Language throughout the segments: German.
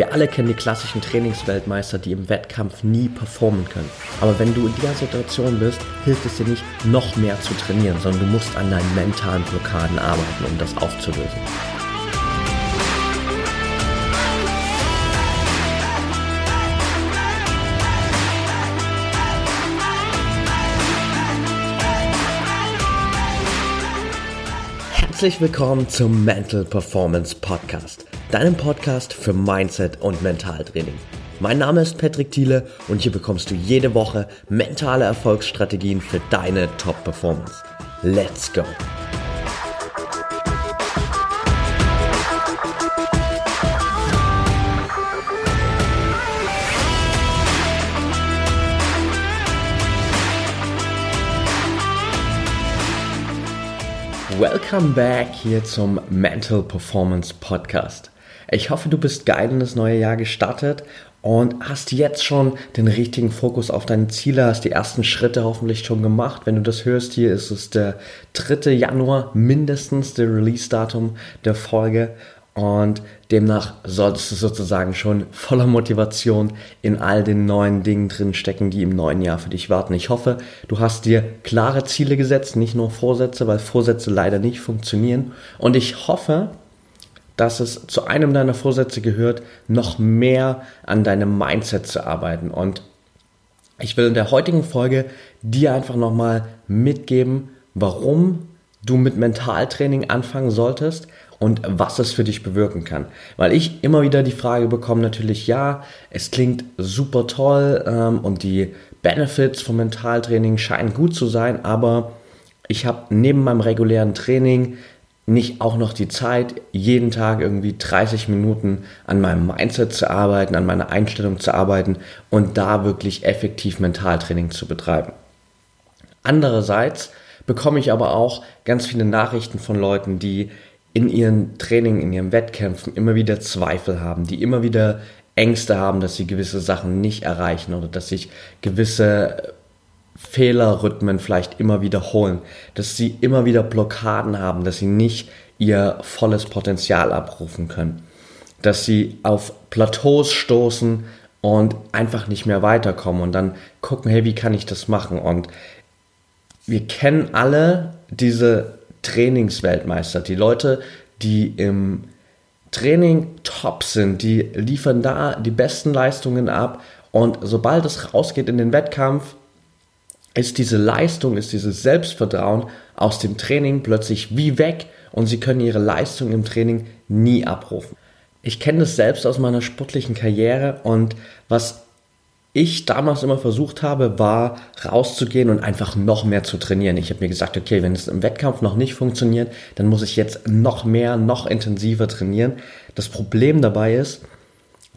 Wir alle kennen die klassischen Trainingsweltmeister, die im Wettkampf nie performen können. Aber wenn du in dieser Situation bist, hilft es dir nicht, noch mehr zu trainieren, sondern du musst an deinen mentalen Blockaden arbeiten, um das aufzulösen. Herzlich willkommen zum Mental Performance Podcast, deinem Podcast für Mindset und Mentaltraining. Mein Name ist Patrick Thiele und hier bekommst du jede Woche mentale Erfolgsstrategien für deine Top-Performance. Let's go! Welcome back hier zum Mental Performance Podcast. Ich hoffe, du bist geil in das neue Jahr gestartet und hast jetzt schon den richtigen Fokus auf deine Ziele, hast die ersten Schritte hoffentlich schon gemacht. Wenn du das hörst, hier ist es der 3. Januar, mindestens der Release-Datum der Folge. Und demnach solltest du sozusagen schon voller Motivation in all den neuen Dingen drin stecken, die im neuen Jahr für dich warten. Ich hoffe, du hast dir klare Ziele gesetzt, nicht nur Vorsätze, weil Vorsätze leider nicht funktionieren. Und ich hoffe, dass es zu einem deiner Vorsätze gehört, noch mehr an deinem Mindset zu arbeiten. Und ich will in der heutigen Folge dir einfach nochmal mitgeben, warum du mit Mentaltraining anfangen solltest und was es für dich bewirken kann. Weil ich immer wieder die Frage bekomme, natürlich, ja, es klingt super toll ähm, und die Benefits vom Mentaltraining scheinen gut zu sein, aber ich habe neben meinem regulären Training nicht auch noch die Zeit, jeden Tag irgendwie 30 Minuten an meinem Mindset zu arbeiten, an meiner Einstellung zu arbeiten und da wirklich effektiv Mentaltraining zu betreiben. Andererseits bekomme ich aber auch ganz viele Nachrichten von Leuten, die in ihren Training, in ihren Wettkämpfen immer wieder Zweifel haben, die immer wieder Ängste haben, dass sie gewisse Sachen nicht erreichen oder dass sich gewisse Fehlerrhythmen vielleicht immer wiederholen, dass sie immer wieder Blockaden haben, dass sie nicht ihr volles Potenzial abrufen können, dass sie auf Plateaus stoßen und einfach nicht mehr weiterkommen und dann gucken, hey, wie kann ich das machen? Und wir kennen alle diese Trainingsweltmeister, die Leute, die im Training top sind, die liefern da die besten Leistungen ab und sobald es rausgeht in den Wettkampf, ist diese Leistung, ist dieses Selbstvertrauen aus dem Training plötzlich wie weg und sie können ihre Leistung im Training nie abrufen. Ich kenne das selbst aus meiner sportlichen Karriere und was ich damals immer versucht habe, war rauszugehen und einfach noch mehr zu trainieren. Ich habe mir gesagt, okay, wenn es im Wettkampf noch nicht funktioniert, dann muss ich jetzt noch mehr, noch intensiver trainieren. Das Problem dabei ist,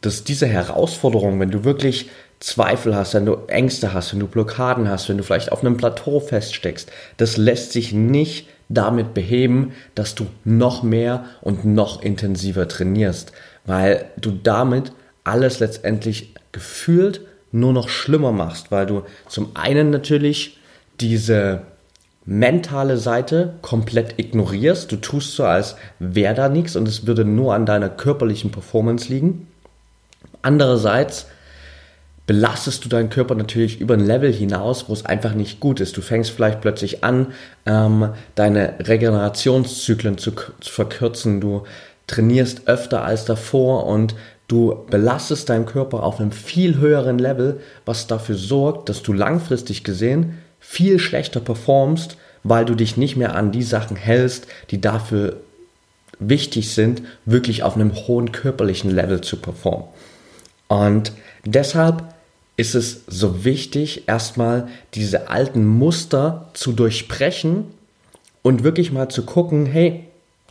dass diese Herausforderung, wenn du wirklich Zweifel hast, wenn du Ängste hast, wenn du Blockaden hast, wenn du vielleicht auf einem Plateau feststeckst, das lässt sich nicht damit beheben, dass du noch mehr und noch intensiver trainierst, weil du damit alles letztendlich gefühlt nur noch schlimmer machst, weil du zum einen natürlich diese mentale Seite komplett ignorierst. Du tust so, als wäre da nichts und es würde nur an deiner körperlichen Performance liegen. Andererseits belastest du deinen Körper natürlich über ein Level hinaus, wo es einfach nicht gut ist. Du fängst vielleicht plötzlich an, ähm, deine Regenerationszyklen zu, zu verkürzen. Du trainierst öfter als davor und Du belastest deinen Körper auf einem viel höheren Level, was dafür sorgt, dass du langfristig gesehen viel schlechter performst, weil du dich nicht mehr an die Sachen hältst, die dafür wichtig sind, wirklich auf einem hohen körperlichen Level zu performen. Und deshalb ist es so wichtig, erstmal diese alten Muster zu durchbrechen und wirklich mal zu gucken, hey,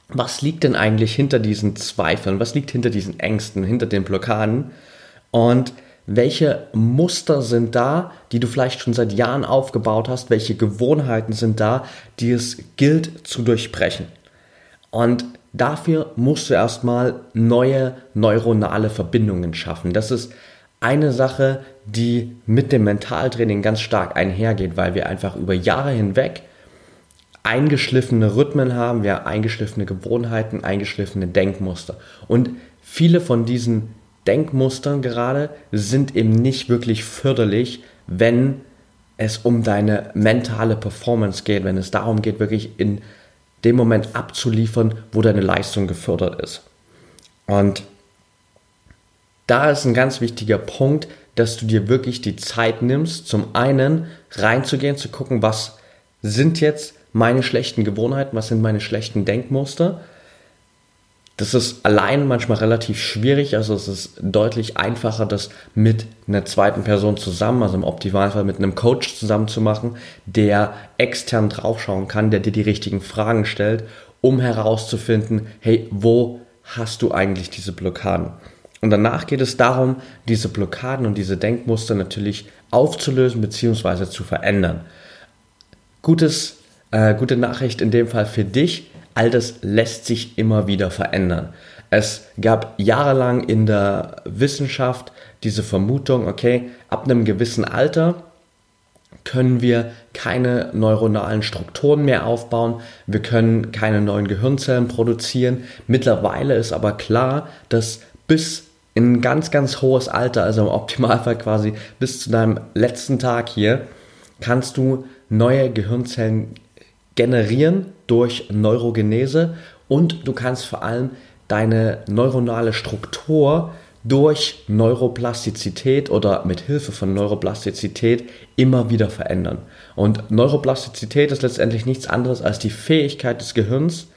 was liegt denn eigentlich hinter diesen Zweifeln? Was liegt hinter diesen Ängsten, hinter den Blockaden? Und welche Muster sind da, die du vielleicht schon seit Jahren aufgebaut hast? Welche Gewohnheiten sind da, die es gilt zu durchbrechen? Und dafür musst du erstmal neue neuronale Verbindungen schaffen. Das ist eine Sache, die mit dem Mentaltraining ganz stark einhergeht, weil wir einfach über Jahre hinweg eingeschliffene Rhythmen haben, wir eingeschliffene Gewohnheiten, eingeschliffene Denkmuster. Und viele von diesen Denkmustern gerade sind eben nicht wirklich förderlich, wenn es um deine mentale Performance geht, wenn es darum geht, wirklich in dem Moment abzuliefern, wo deine Leistung gefördert ist. Und da ist ein ganz wichtiger Punkt, dass du dir wirklich die Zeit nimmst, zum einen reinzugehen, zu gucken, was sind jetzt meine schlechten Gewohnheiten, was sind meine schlechten Denkmuster. Das ist allein manchmal relativ schwierig, also es ist deutlich einfacher, das mit einer zweiten Person zusammen, also im Optimalfall mit einem Coach zusammen zu machen, der extern draufschauen kann, der dir die richtigen Fragen stellt, um herauszufinden, hey, wo hast du eigentlich diese Blockaden? Und danach geht es darum, diese Blockaden und diese Denkmuster natürlich aufzulösen bzw. zu verändern. Gutes, äh, gute Nachricht in dem Fall für dich, all das lässt sich immer wieder verändern. Es gab jahrelang in der Wissenschaft diese Vermutung, okay, ab einem gewissen Alter können wir keine neuronalen Strukturen mehr aufbauen, wir können keine neuen Gehirnzellen produzieren. Mittlerweile ist aber klar, dass bis in ein ganz, ganz hohes Alter, also im Optimalfall quasi bis zu deinem letzten Tag hier, kannst du neue Gehirnzellen generieren durch Neurogenese und du kannst vor allem deine neuronale Struktur durch Neuroplastizität oder mit Hilfe von Neuroplastizität immer wieder verändern. Und Neuroplastizität ist letztendlich nichts anderes als die Fähigkeit des Gehirns,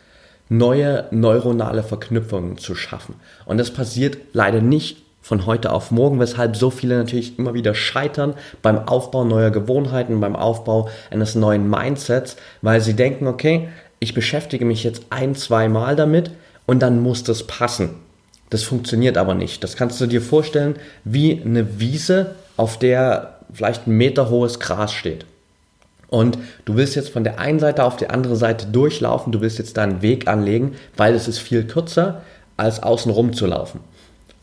neue neuronale Verknüpfungen zu schaffen. Und das passiert leider nicht von heute auf morgen, weshalb so viele natürlich immer wieder scheitern beim Aufbau neuer Gewohnheiten, beim Aufbau eines neuen Mindsets, weil sie denken, okay, ich beschäftige mich jetzt ein, zwei Mal damit und dann muss das passen. Das funktioniert aber nicht. Das kannst du dir vorstellen wie eine Wiese, auf der vielleicht ein Meter hohes Gras steht. Und du willst jetzt von der einen Seite auf die andere Seite durchlaufen, du willst jetzt da einen Weg anlegen, weil es ist viel kürzer, als außen rum zu laufen.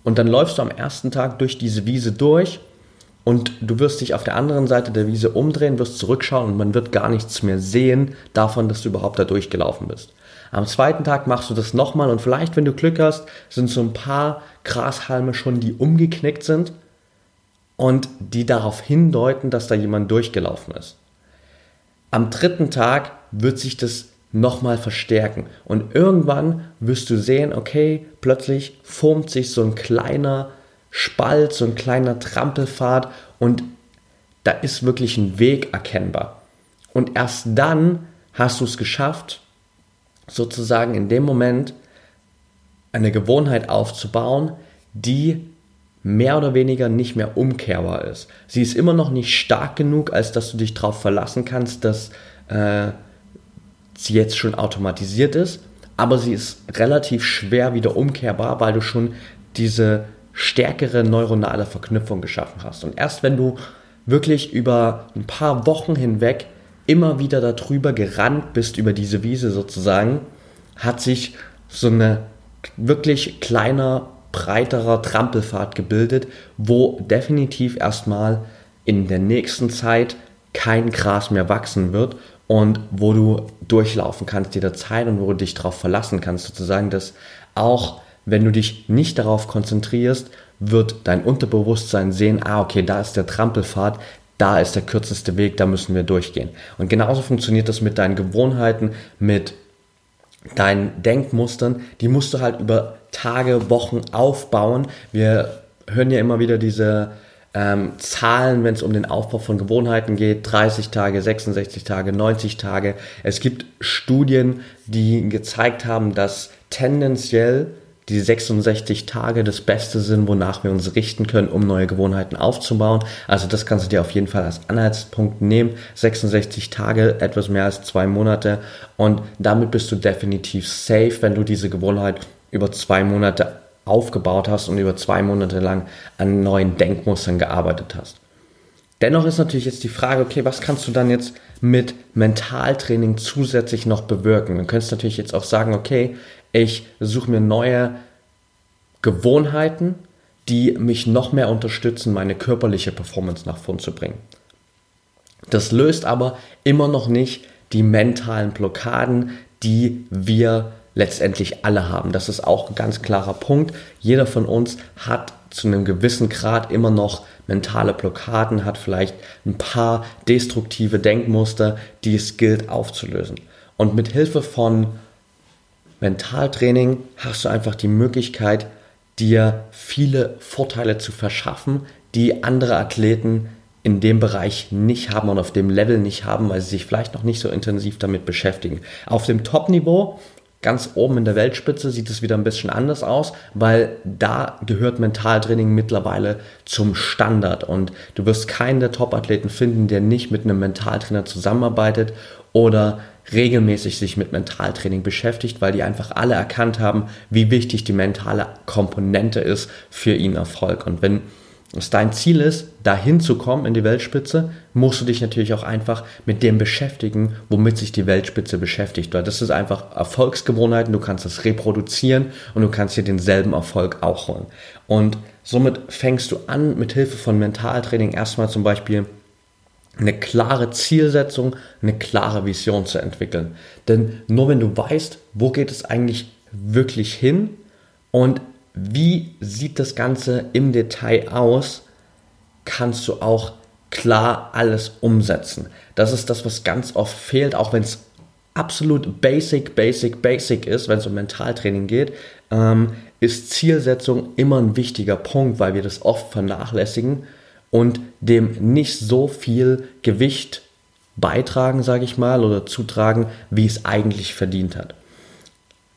Und dann läufst du am ersten Tag durch diese Wiese durch und du wirst dich auf der anderen Seite der Wiese umdrehen, wirst zurückschauen und man wird gar nichts mehr sehen davon, dass du überhaupt da durchgelaufen bist. Am zweiten Tag machst du das nochmal und vielleicht, wenn du Glück hast, sind so ein paar Grashalme schon, die umgeknickt sind und die darauf hindeuten, dass da jemand durchgelaufen ist. Am dritten Tag wird sich das nochmal verstärken. Und irgendwann wirst du sehen, okay, plötzlich formt sich so ein kleiner Spalt, so ein kleiner Trampelpfad und da ist wirklich ein Weg erkennbar. Und erst dann hast du es geschafft, sozusagen in dem Moment eine Gewohnheit aufzubauen, die mehr oder weniger nicht mehr umkehrbar ist. Sie ist immer noch nicht stark genug, als dass du dich darauf verlassen kannst, dass äh, sie jetzt schon automatisiert ist, aber sie ist relativ schwer wieder umkehrbar, weil du schon diese stärkere neuronale Verknüpfung geschaffen hast. Und erst wenn du wirklich über ein paar Wochen hinweg immer wieder darüber gerannt bist, über diese Wiese sozusagen, hat sich so eine wirklich kleiner breiterer Trampelpfad gebildet, wo definitiv erstmal in der nächsten Zeit kein Gras mehr wachsen wird und wo du durchlaufen kannst jederzeit und wo du dich darauf verlassen kannst, sozusagen, dass auch wenn du dich nicht darauf konzentrierst, wird dein Unterbewusstsein sehen, ah, okay, da ist der Trampelpfad, da ist der kürzeste Weg, da müssen wir durchgehen. Und genauso funktioniert das mit deinen Gewohnheiten, mit deinen Denkmustern, die musst du halt über Tage, Wochen aufbauen. Wir hören ja immer wieder diese ähm, Zahlen, wenn es um den Aufbau von Gewohnheiten geht, 30 Tage, 66 Tage, 90 Tage. Es gibt Studien, die gezeigt haben, dass tendenziell die 66 Tage das Beste sind, wonach wir uns richten können, um neue Gewohnheiten aufzubauen. Also das kannst du dir auf jeden Fall als Anhaltspunkt nehmen. 66 Tage, etwas mehr als zwei Monate und damit bist du definitiv safe, wenn du diese Gewohnheit über zwei Monate aufgebaut hast und über zwei Monate lang an neuen Denkmustern gearbeitet hast. Dennoch ist natürlich jetzt die Frage, okay, was kannst du dann jetzt mit Mentaltraining zusätzlich noch bewirken? Du könntest natürlich jetzt auch sagen, okay, ich suche mir neue Gewohnheiten, die mich noch mehr unterstützen, meine körperliche Performance nach vorn zu bringen. Das löst aber immer noch nicht die mentalen Blockaden, die wir letztendlich alle haben. Das ist auch ein ganz klarer Punkt. Jeder von uns hat zu einem gewissen Grad immer noch mentale Blockaden, hat vielleicht ein paar destruktive Denkmuster, die es gilt aufzulösen. Und mit Hilfe von Mentaltraining hast du einfach die Möglichkeit, dir viele Vorteile zu verschaffen, die andere Athleten in dem Bereich nicht haben und auf dem Level nicht haben, weil sie sich vielleicht noch nicht so intensiv damit beschäftigen. Auf dem Top-Niveau, ganz oben in der Weltspitze, sieht es wieder ein bisschen anders aus, weil da gehört Mentaltraining mittlerweile zum Standard und du wirst keinen der Top-Athleten finden, der nicht mit einem Mentaltrainer zusammenarbeitet oder regelmäßig sich mit Mentaltraining beschäftigt, weil die einfach alle erkannt haben, wie wichtig die mentale Komponente ist für ihren Erfolg. Und wenn es dein Ziel ist, dahin zu kommen in die Weltspitze, musst du dich natürlich auch einfach mit dem beschäftigen, womit sich die Weltspitze beschäftigt. Das ist einfach Erfolgsgewohnheiten, du kannst das reproduzieren und du kannst dir denselben Erfolg auch holen. Und somit fängst du an, mit Hilfe von Mentaltraining erstmal zum Beispiel eine klare Zielsetzung, eine klare Vision zu entwickeln. Denn nur wenn du weißt, wo geht es eigentlich wirklich hin und wie sieht das Ganze im Detail aus, kannst du auch klar alles umsetzen. Das ist das, was ganz oft fehlt, auch wenn es absolut basic, basic, basic ist, wenn es um Mentaltraining geht, ähm, ist Zielsetzung immer ein wichtiger Punkt, weil wir das oft vernachlässigen und dem nicht so viel Gewicht beitragen, sage ich mal, oder zutragen, wie es eigentlich verdient hat.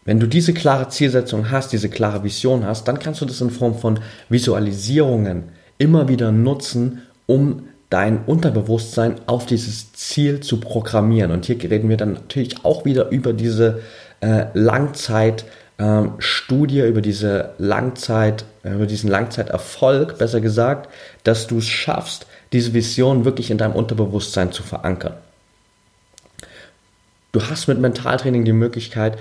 Wenn du diese klare Zielsetzung hast, diese klare Vision hast, dann kannst du das in Form von Visualisierungen immer wieder nutzen, um dein Unterbewusstsein auf dieses Ziel zu programmieren. Und hier reden wir dann natürlich auch wieder über diese äh, Langzeitstudie, äh, über diese Langzeit, äh, über diesen Langzeiterfolg, besser gesagt, dass du es schaffst, diese Vision wirklich in deinem Unterbewusstsein zu verankern. Du hast mit Mentaltraining die Möglichkeit,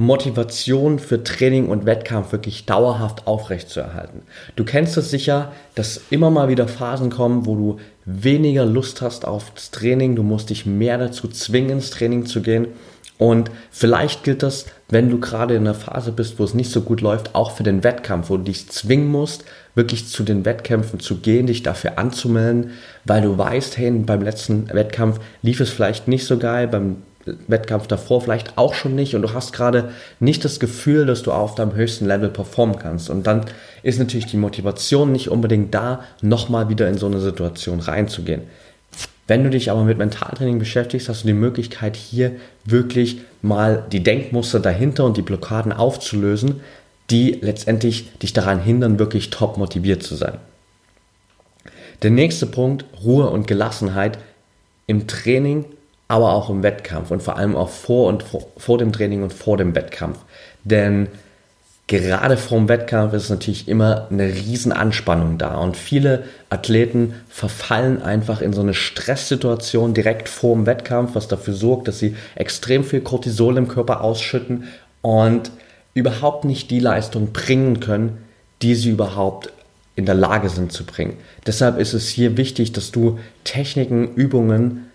Motivation für Training und Wettkampf wirklich dauerhaft aufrechtzuerhalten. Du kennst es sicher, dass immer mal wieder Phasen kommen, wo du weniger Lust hast auf das Training, du musst dich mehr dazu zwingen, ins Training zu gehen. Und vielleicht gilt das, wenn du gerade in einer Phase bist, wo es nicht so gut läuft, auch für den Wettkampf, wo du dich zwingen musst, wirklich zu den Wettkämpfen zu gehen, dich dafür anzumelden, weil du weißt, hey, beim letzten Wettkampf lief es vielleicht nicht so geil, beim Wettkampf davor vielleicht auch schon nicht und du hast gerade nicht das Gefühl, dass du auf deinem höchsten Level performen kannst. Und dann ist natürlich die Motivation nicht unbedingt da, nochmal wieder in so eine Situation reinzugehen. Wenn du dich aber mit Mentaltraining beschäftigst, hast du die Möglichkeit, hier wirklich mal die Denkmuster dahinter und die Blockaden aufzulösen, die letztendlich dich daran hindern, wirklich top motiviert zu sein. Der nächste Punkt, Ruhe und Gelassenheit im Training aber auch im Wettkampf und vor allem auch vor und vor, vor dem Training und vor dem Wettkampf. Denn gerade vor dem Wettkampf ist natürlich immer eine riesen Anspannung da und viele Athleten verfallen einfach in so eine Stresssituation direkt vor dem Wettkampf, was dafür sorgt, dass sie extrem viel Cortisol im Körper ausschütten und überhaupt nicht die Leistung bringen können, die sie überhaupt in der Lage sind zu bringen. Deshalb ist es hier wichtig, dass du Techniken, Übungen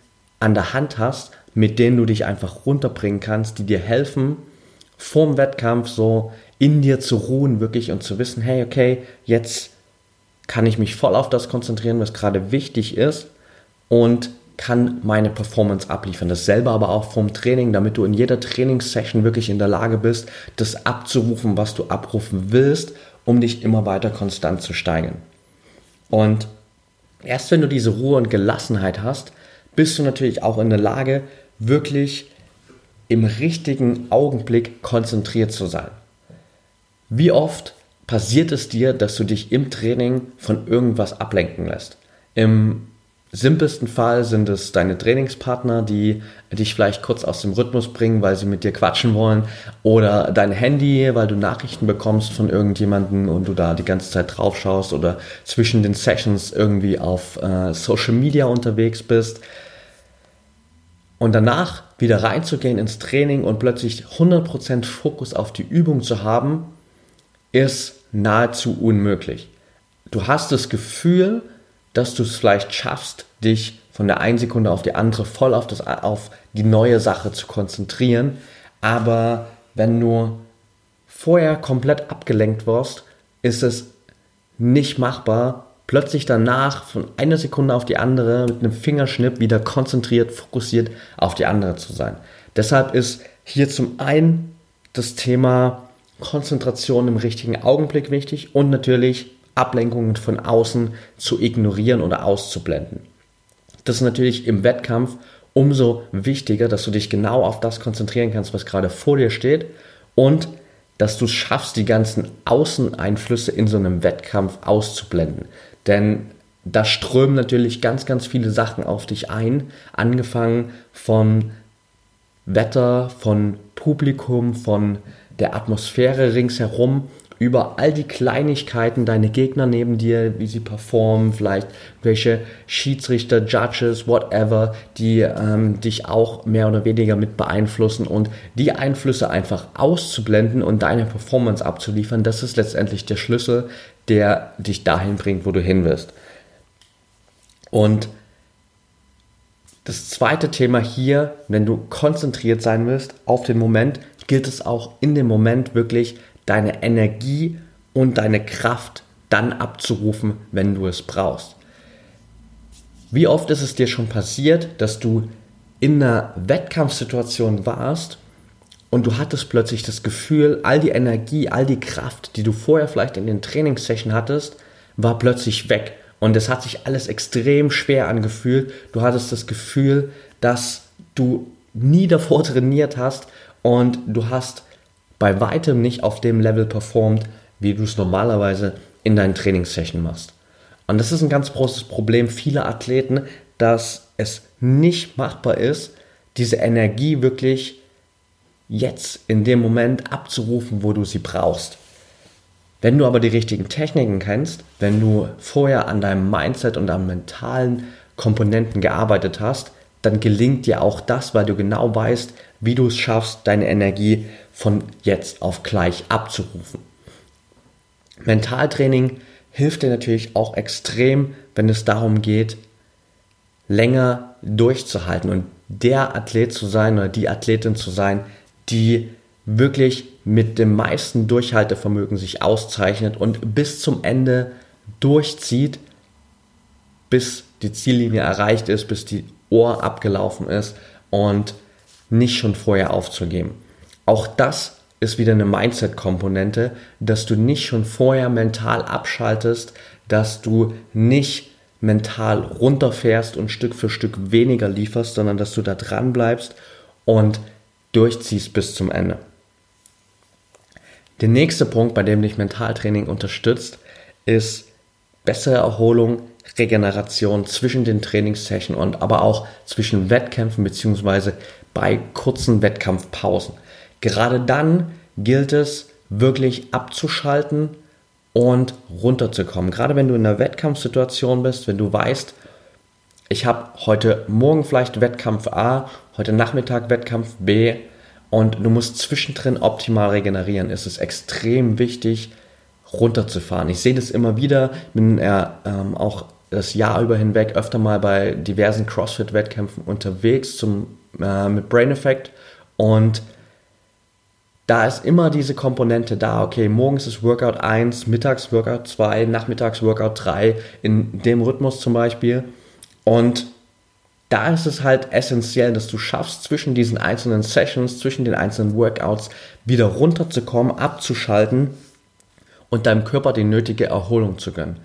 an der Hand hast, mit denen du dich einfach runterbringen kannst, die dir helfen, vorm Wettkampf so in dir zu ruhen, wirklich und zu wissen, hey, okay, jetzt kann ich mich voll auf das konzentrieren, was gerade wichtig ist und kann meine Performance abliefern. Dasselbe aber auch vom Training, damit du in jeder Trainingssession wirklich in der Lage bist, das abzurufen, was du abrufen willst, um dich immer weiter konstant zu steigern. Und erst wenn du diese Ruhe und Gelassenheit hast, bist du natürlich auch in der Lage, wirklich im richtigen Augenblick konzentriert zu sein. Wie oft passiert es dir, dass du dich im Training von irgendwas ablenken lässt? Im simpelsten Fall sind es deine Trainingspartner, die dich vielleicht kurz aus dem Rhythmus bringen, weil sie mit dir quatschen wollen, oder dein Handy, weil du Nachrichten bekommst von irgendjemandem und du da die ganze Zeit drauf schaust oder zwischen den Sessions irgendwie auf äh, Social Media unterwegs bist. Und danach wieder reinzugehen ins Training und plötzlich 100% Fokus auf die Übung zu haben, ist nahezu unmöglich. Du hast das Gefühl, dass du es vielleicht schaffst, dich von der einen Sekunde auf die andere voll auf, das, auf die neue Sache zu konzentrieren, aber wenn du vorher komplett abgelenkt wirst, ist es nicht machbar, plötzlich danach von einer Sekunde auf die andere mit einem Fingerschnipp wieder konzentriert, fokussiert auf die andere zu sein. Deshalb ist hier zum einen das Thema Konzentration im richtigen Augenblick wichtig und natürlich Ablenkungen von außen zu ignorieren oder auszublenden. Das ist natürlich im Wettkampf umso wichtiger, dass du dich genau auf das konzentrieren kannst, was gerade vor dir steht und dass du es schaffst, die ganzen Außeneinflüsse in so einem Wettkampf auszublenden. Denn da strömen natürlich ganz, ganz viele Sachen auf dich ein, angefangen von Wetter, von Publikum, von der Atmosphäre ringsherum über all die Kleinigkeiten, deine Gegner neben dir, wie sie performen, vielleicht welche Schiedsrichter, Judges, whatever, die ähm, dich auch mehr oder weniger mit beeinflussen und die Einflüsse einfach auszublenden und deine Performance abzuliefern, das ist letztendlich der Schlüssel, der dich dahin bringt, wo du hin wirst. Und das zweite Thema hier, wenn du konzentriert sein willst auf den Moment, gilt es auch in dem Moment wirklich deine Energie und deine Kraft dann abzurufen, wenn du es brauchst. Wie oft ist es dir schon passiert, dass du in einer Wettkampfsituation warst und du hattest plötzlich das Gefühl, all die Energie, all die Kraft, die du vorher vielleicht in den Trainingssession hattest, war plötzlich weg. Und es hat sich alles extrem schwer angefühlt. Du hattest das Gefühl, dass du nie davor trainiert hast und du hast bei weitem nicht auf dem Level performt, wie du es normalerweise in deinen Trainingssession machst. Und das ist ein ganz großes Problem vieler Athleten, dass es nicht machbar ist, diese Energie wirklich jetzt in dem Moment abzurufen, wo du sie brauchst. Wenn du aber die richtigen Techniken kennst, wenn du vorher an deinem Mindset und an mentalen Komponenten gearbeitet hast, dann gelingt dir auch das, weil du genau weißt, wie du es schaffst, deine Energie von jetzt auf gleich abzurufen. Mentaltraining hilft dir natürlich auch extrem, wenn es darum geht, länger durchzuhalten und der Athlet zu sein oder die Athletin zu sein, die wirklich mit dem meisten Durchhaltevermögen sich auszeichnet und bis zum Ende durchzieht, bis die Ziellinie erreicht ist, bis die Ohr abgelaufen ist und nicht schon vorher aufzugeben. Auch das ist wieder eine Mindset-Komponente, dass du nicht schon vorher mental abschaltest, dass du nicht mental runterfährst und Stück für Stück weniger lieferst, sondern dass du da dran bleibst und durchziehst bis zum Ende. Der nächste Punkt, bei dem dich Mentaltraining unterstützt, ist bessere Erholung, Regeneration zwischen den Trainingssessions und aber auch zwischen Wettkämpfen beziehungsweise bei kurzen Wettkampfpausen. Gerade dann gilt es wirklich abzuschalten und runterzukommen. Gerade wenn du in einer Wettkampfsituation bist, wenn du weißt, ich habe heute Morgen vielleicht Wettkampf A, heute Nachmittag Wettkampf B und du musst zwischendrin optimal regenerieren, ist es extrem wichtig, runterzufahren. Ich sehe das immer wieder, bin ja ähm, auch das Jahr über hinweg öfter mal bei diversen CrossFit-Wettkämpfen unterwegs zum, äh, mit Brain Effect und da ist immer diese Komponente da, okay, morgens ist Workout 1, mittags Workout 2, nachmittags Workout 3, in dem Rhythmus zum Beispiel. Und da ist es halt essentiell, dass du schaffst, zwischen diesen einzelnen Sessions, zwischen den einzelnen Workouts wieder runterzukommen, abzuschalten und deinem Körper die nötige Erholung zu gönnen.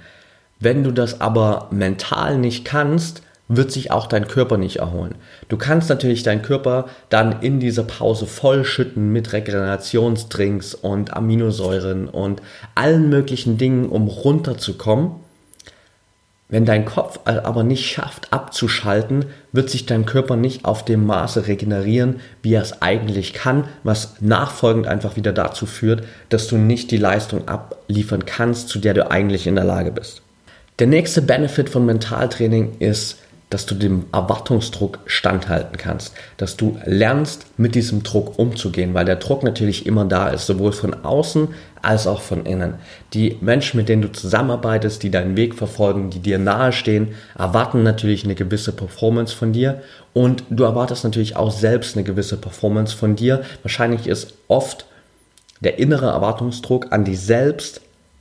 Wenn du das aber mental nicht kannst, wird sich auch dein Körper nicht erholen. Du kannst natürlich deinen Körper dann in dieser Pause vollschütten mit Regenerationsdrinks und Aminosäuren und allen möglichen Dingen, um runterzukommen. Wenn dein Kopf aber nicht schafft abzuschalten, wird sich dein Körper nicht auf dem Maße regenerieren, wie er es eigentlich kann, was nachfolgend einfach wieder dazu führt, dass du nicht die Leistung abliefern kannst, zu der du eigentlich in der Lage bist. Der nächste Benefit von Mentaltraining ist, dass du dem Erwartungsdruck standhalten kannst, dass du lernst, mit diesem Druck umzugehen, weil der Druck natürlich immer da ist, sowohl von außen als auch von innen. Die Menschen, mit denen du zusammenarbeitest, die deinen Weg verfolgen, die dir nahestehen, erwarten natürlich eine gewisse Performance von dir und du erwartest natürlich auch selbst eine gewisse Performance von dir. Wahrscheinlich ist oft der innere Erwartungsdruck an dich selbst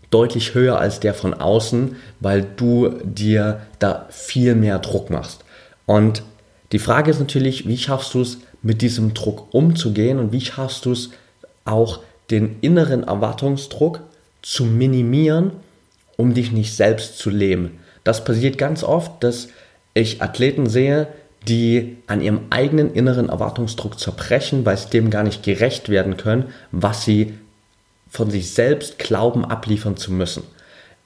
deutlich höher als der von außen, weil du dir da viel mehr Druck machst. Und die Frage ist natürlich, wie schaffst du es, mit diesem Druck umzugehen und wie schaffst du es auch, den inneren Erwartungsdruck zu minimieren, um dich nicht selbst zu lähmen. Das passiert ganz oft, dass ich Athleten sehe, die an ihrem eigenen inneren Erwartungsdruck zerbrechen, weil sie dem gar nicht gerecht werden können, was sie von sich selbst glauben, abliefern zu müssen.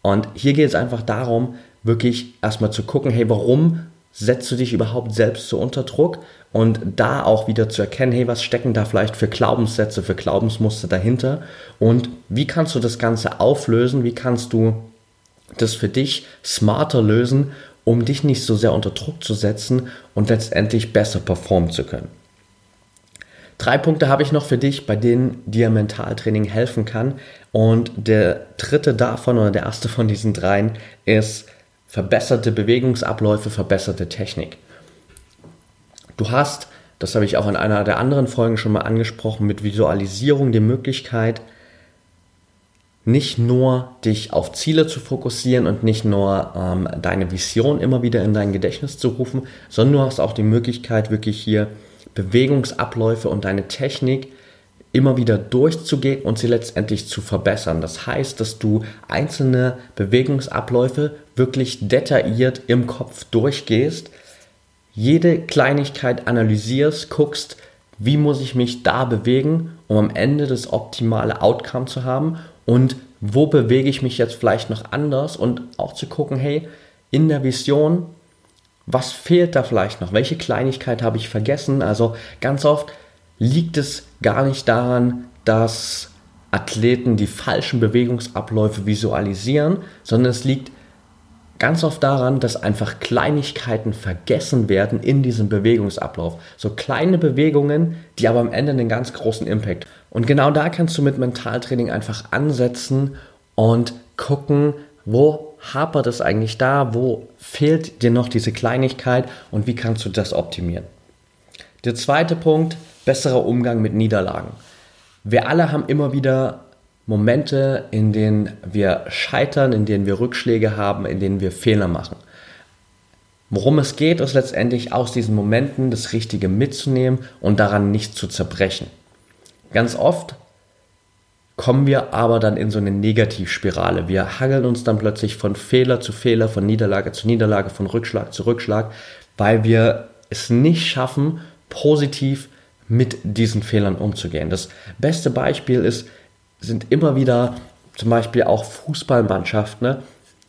Und hier geht es einfach darum, wirklich erstmal zu gucken, hey, warum setzt du dich überhaupt selbst so unter Druck? Und da auch wieder zu erkennen, hey, was stecken da vielleicht für Glaubenssätze, für Glaubensmuster dahinter? Und wie kannst du das Ganze auflösen? Wie kannst du das für dich smarter lösen, um dich nicht so sehr unter Druck zu setzen und letztendlich besser performen zu können? Drei Punkte habe ich noch für dich, bei denen dir Mentaltraining helfen kann. Und der dritte davon oder der erste von diesen dreien ist verbesserte Bewegungsabläufe, verbesserte Technik. Du hast, das habe ich auch in einer der anderen Folgen schon mal angesprochen, mit Visualisierung die Möglichkeit, nicht nur dich auf Ziele zu fokussieren und nicht nur ähm, deine Vision immer wieder in dein Gedächtnis zu rufen, sondern du hast auch die Möglichkeit, wirklich hier Bewegungsabläufe und deine Technik immer wieder durchzugehen und sie letztendlich zu verbessern. Das heißt, dass du einzelne Bewegungsabläufe wirklich detailliert im Kopf durchgehst, jede Kleinigkeit analysierst, guckst, wie muss ich mich da bewegen, um am Ende das optimale Outcome zu haben und wo bewege ich mich jetzt vielleicht noch anders und auch zu gucken, hey, in der Vision was fehlt da vielleicht noch? Welche Kleinigkeit habe ich vergessen? Also ganz oft liegt es gar nicht daran, dass Athleten die falschen Bewegungsabläufe visualisieren, sondern es liegt ganz oft daran, dass einfach Kleinigkeiten vergessen werden in diesem Bewegungsablauf. So kleine Bewegungen, die aber am Ende einen ganz großen Impact. Und genau da kannst du mit Mentaltraining einfach ansetzen und gucken, wo hapert es eigentlich da? Wo fehlt dir noch diese Kleinigkeit und wie kannst du das optimieren? Der zweite Punkt, besserer Umgang mit Niederlagen. Wir alle haben immer wieder Momente, in denen wir scheitern, in denen wir Rückschläge haben, in denen wir Fehler machen. Worum es geht, ist letztendlich aus diesen Momenten das Richtige mitzunehmen und daran nicht zu zerbrechen. Ganz oft kommen wir aber dann in so eine Negativspirale. Wir hangeln uns dann plötzlich von Fehler zu Fehler, von Niederlage zu Niederlage, von Rückschlag zu Rückschlag, weil wir es nicht schaffen, positiv mit diesen Fehlern umzugehen. Das beste Beispiel ist, sind immer wieder zum Beispiel auch Fußballmannschaften, ne,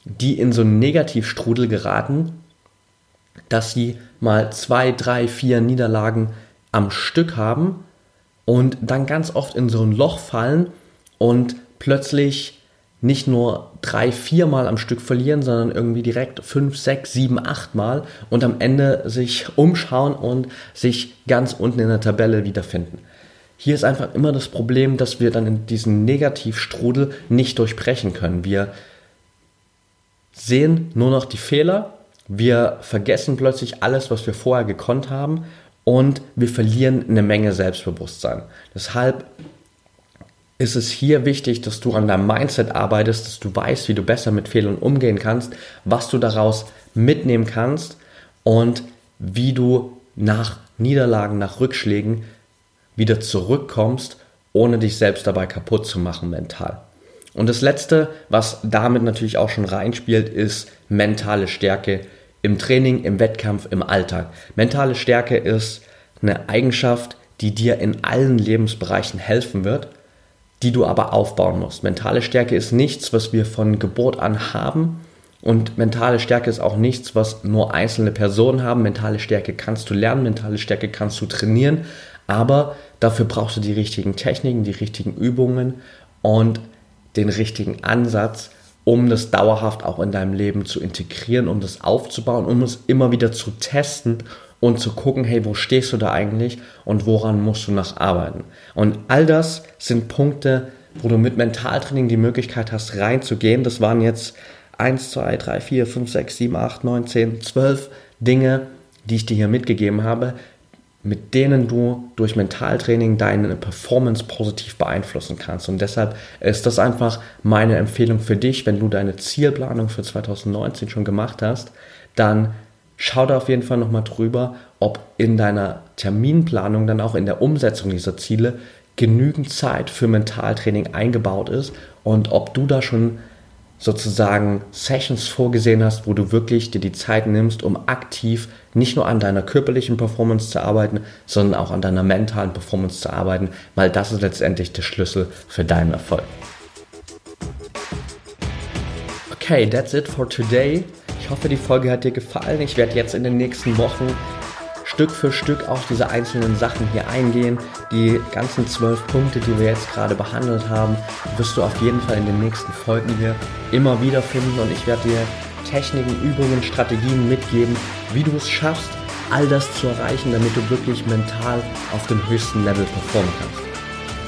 die in so einen Negativstrudel geraten, dass sie mal zwei, drei, vier Niederlagen am Stück haben und dann ganz oft in so ein Loch fallen und plötzlich nicht nur drei, viermal am Stück verlieren, sondern irgendwie direkt fünf, sechs, sieben, acht Mal und am Ende sich umschauen und sich ganz unten in der Tabelle wiederfinden. Hier ist einfach immer das Problem, dass wir dann in diesen Negativstrudel nicht durchbrechen können. Wir sehen nur noch die Fehler, wir vergessen plötzlich alles, was wir vorher gekonnt haben und wir verlieren eine Menge Selbstbewusstsein. Deshalb ist es hier wichtig, dass du an deinem Mindset arbeitest, dass du weißt, wie du besser mit Fehlern umgehen kannst, was du daraus mitnehmen kannst und wie du nach Niederlagen, nach Rückschlägen wieder zurückkommst, ohne dich selbst dabei kaputt zu machen mental. Und das Letzte, was damit natürlich auch schon reinspielt, ist mentale Stärke im Training, im Wettkampf, im Alltag. Mentale Stärke ist eine Eigenschaft, die dir in allen Lebensbereichen helfen wird die du aber aufbauen musst. Mentale Stärke ist nichts, was wir von Geburt an haben. Und mentale Stärke ist auch nichts, was nur einzelne Personen haben. Mentale Stärke kannst du lernen, mentale Stärke kannst du trainieren, aber dafür brauchst du die richtigen Techniken, die richtigen Übungen und den richtigen Ansatz, um das dauerhaft auch in deinem Leben zu integrieren, um das aufzubauen, um es immer wieder zu testen und zu gucken, hey, wo stehst du da eigentlich und woran musst du noch arbeiten? Und all das sind Punkte, wo du mit Mentaltraining die Möglichkeit hast, reinzugehen. Das waren jetzt 1, 2, 3, 4, 5, 6, 7, 8, 9, 10, 12 Dinge, die ich dir hier mitgegeben habe, mit denen du durch Mentaltraining deine Performance positiv beeinflussen kannst. Und deshalb ist das einfach meine Empfehlung für dich, wenn du deine Zielplanung für 2019 schon gemacht hast, dann schau da auf jeden Fall nochmal drüber, ob in deiner Terminplanung, dann auch in der Umsetzung dieser Ziele genügend Zeit für Mentaltraining eingebaut ist und ob du da schon sozusagen Sessions vorgesehen hast, wo du wirklich dir die Zeit nimmst, um aktiv nicht nur an deiner körperlichen Performance zu arbeiten, sondern auch an deiner mentalen Performance zu arbeiten, weil das ist letztendlich der Schlüssel für deinen Erfolg. Okay, that's it for today. Ich hoffe, die Folge hat dir gefallen. Ich werde jetzt in den nächsten Wochen Stück für Stück auf diese einzelnen Sachen hier eingehen. Die ganzen zwölf Punkte, die wir jetzt gerade behandelt haben, wirst du auf jeden Fall in den nächsten Folgen hier immer wieder finden und ich werde dir Techniken, Übungen, Strategien mitgeben, wie du es schaffst, all das zu erreichen, damit du wirklich mental auf dem höchsten Level performen kannst.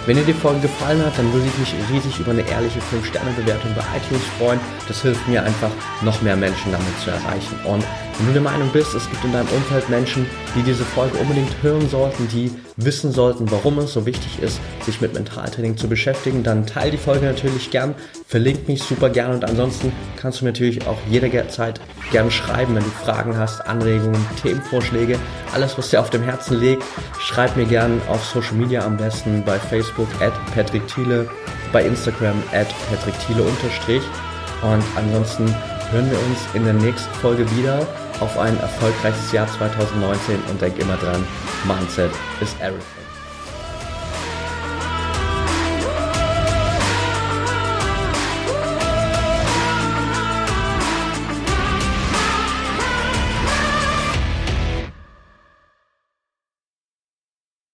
Wenn dir die Folge gefallen hat, dann würde ich mich riesig über eine ehrliche 5-Sterne-Bewertung bei iTunes freuen. Das hilft mir einfach, noch mehr Menschen damit zu erreichen. Und wenn du der Meinung bist, es gibt in deinem Umfeld Menschen, die diese Folge unbedingt hören sollten, die wissen sollten, warum es so wichtig ist, sich mit Mentaltraining zu beschäftigen, dann teile die Folge natürlich gern, verlink mich super gern und ansonsten kannst du mir natürlich auch jederzeit gern schreiben, wenn du Fragen hast, Anregungen, Themenvorschläge, alles was dir auf dem Herzen liegt, schreib mir gern auf Social Media am besten bei Facebook at Patrick Thiele, bei Instagram at Patrick Thiele unterstrich und ansonsten hören wir uns in der nächsten Folge wieder auf ein erfolgreiches Jahr 2019 und denk immer dran, Mindset is everything.